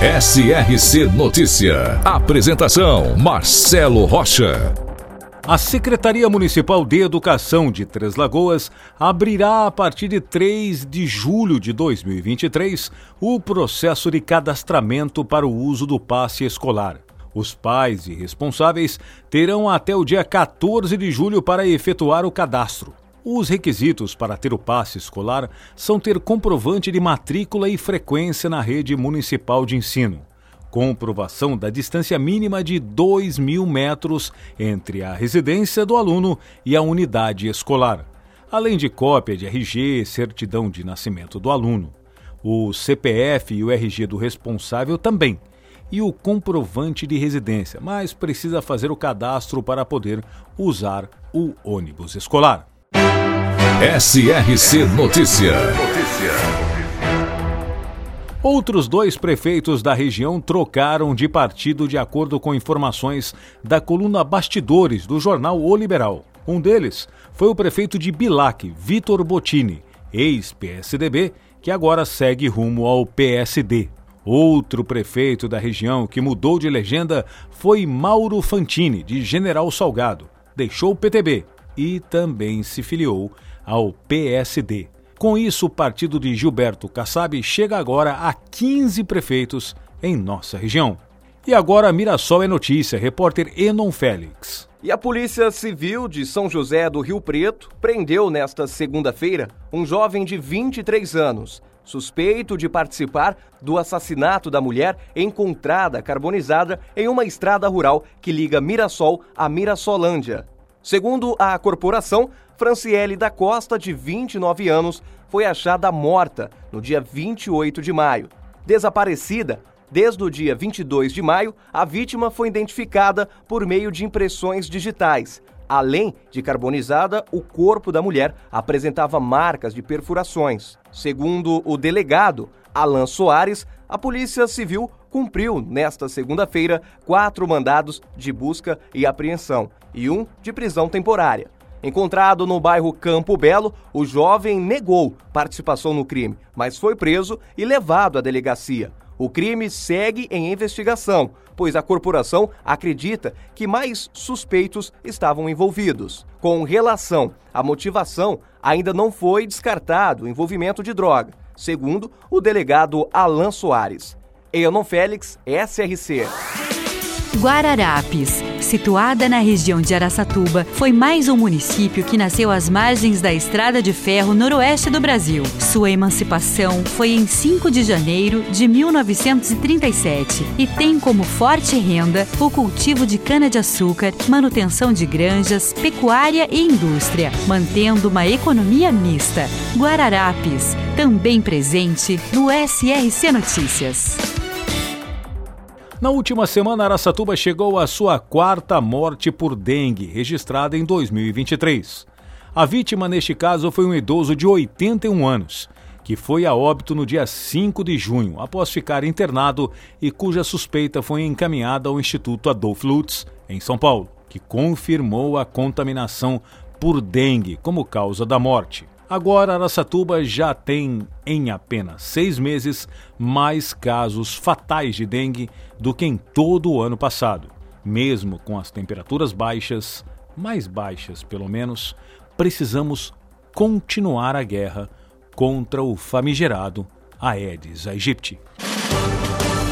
SRC Notícia. Apresentação: Marcelo Rocha. A Secretaria Municipal de Educação de Três Lagoas abrirá a partir de 3 de julho de 2023 o processo de cadastramento para o uso do passe escolar. Os pais e responsáveis terão até o dia 14 de julho para efetuar o cadastro. Os requisitos para ter o passe escolar são ter comprovante de matrícula e frequência na rede municipal de ensino, comprovação da distância mínima de 2 mil metros entre a residência do aluno e a unidade escolar, além de cópia de RG, certidão de nascimento do aluno, o CPF e o RG do responsável também, e o comprovante de residência, mas precisa fazer o cadastro para poder usar o ônibus escolar. SRC Notícia. Outros dois prefeitos da região trocaram de partido de acordo com informações da coluna Bastidores do jornal O Liberal. Um deles foi o prefeito de Bilac, Vitor Bottini, ex-PSDB, que agora segue rumo ao PSD. Outro prefeito da região que mudou de legenda foi Mauro Fantini, de General Salgado. Deixou o PTB e também se filiou ao PSD. Com isso, o partido de Gilberto Kassab chega agora a 15 prefeitos em nossa região. E agora Mirassol é notícia, repórter Enon Félix. E a Polícia Civil de São José do Rio Preto prendeu nesta segunda-feira um jovem de 23 anos, suspeito de participar do assassinato da mulher encontrada carbonizada em uma estrada rural que liga Mirassol a Mirassolândia. Segundo a corporação, Franciele da Costa, de 29 anos, foi achada morta no dia 28 de maio. Desaparecida desde o dia 22 de maio, a vítima foi identificada por meio de impressões digitais. Além de carbonizada, o corpo da mulher apresentava marcas de perfurações. Segundo o delegado Alan Soares, a Polícia Civil cumpriu nesta segunda-feira quatro mandados de busca e apreensão e um de prisão temporária. Encontrado no bairro Campo Belo, o jovem negou participação no crime, mas foi preso e levado à delegacia. O crime segue em investigação, pois a corporação acredita que mais suspeitos estavam envolvidos. Com relação à motivação, ainda não foi descartado o envolvimento de droga, segundo o delegado Alan Soares. Enon Félix, SRC. Guararapes, situada na região de Araçatuba, foi mais um município que nasceu às margens da Estrada de Ferro noroeste do Brasil. Sua emancipação foi em 5 de janeiro de 1937 e tem como forte renda o cultivo de cana-de-açúcar, manutenção de granjas, pecuária e indústria, mantendo uma economia mista. Guararapes, também presente no SRC Notícias. Na última semana, Araçatuba chegou à sua quarta morte por dengue, registrada em 2023. A vítima, neste caso, foi um idoso de 81 anos, que foi a óbito no dia 5 de junho, após ficar internado e cuja suspeita foi encaminhada ao Instituto Adolf Lutz, em São Paulo, que confirmou a contaminação por dengue como causa da morte. Agora, Araçatuba já tem, em apenas seis meses, mais casos fatais de dengue do que em todo o ano passado. Mesmo com as temperaturas baixas, mais baixas pelo menos, precisamos continuar a guerra contra o famigerado Aedes aegypti.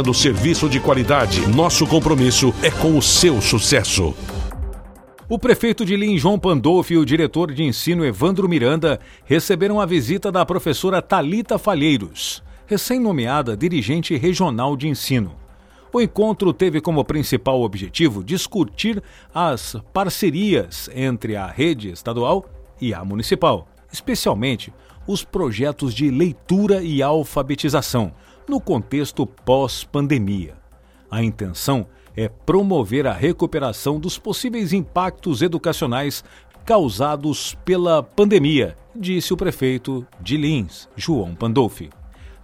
oferecendo serviço de qualidade. Nosso compromisso é com o seu sucesso. O prefeito de Lins, João Pandolfo, e o diretor de ensino, Evandro Miranda, receberam a visita da professora Talita Falheiros, recém-nomeada dirigente regional de ensino. O encontro teve como principal objetivo discutir as parcerias entre a rede estadual e a municipal, especialmente os projetos de leitura e alfabetização no contexto pós-pandemia. A intenção é promover a recuperação dos possíveis impactos educacionais causados pela pandemia, disse o prefeito de Lins, João Pandolfi.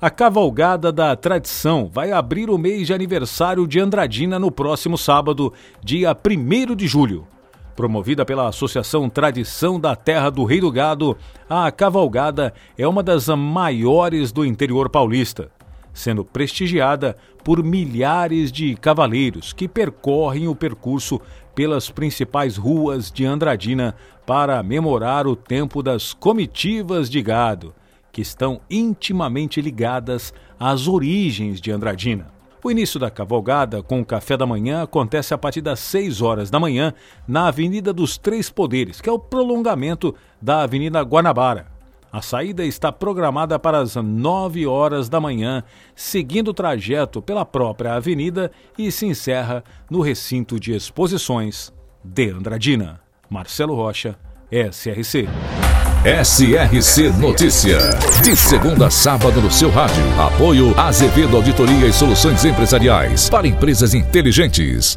A Cavalgada da Tradição vai abrir o mês de aniversário de Andradina no próximo sábado, dia 1 de julho. Promovida pela Associação Tradição da Terra do Rei do Gado, a cavalgada é uma das maiores do interior paulista sendo prestigiada por milhares de cavaleiros que percorrem o percurso pelas principais ruas de Andradina para memorar o tempo das comitivas de gado, que estão intimamente ligadas às origens de Andradina. O início da cavalgada com o café da manhã acontece a partir das 6 horas da manhã na Avenida dos Três Poderes, que é o prolongamento da Avenida Guanabara. A saída está programada para as 9 horas da manhã, seguindo o trajeto pela própria avenida e se encerra no recinto de exposições de Andradina. Marcelo Rocha, SRC. SRC Notícia. De segunda a sábado no seu rádio. Apoio Azevedo Auditoria e Soluções Empresariais para empresas inteligentes.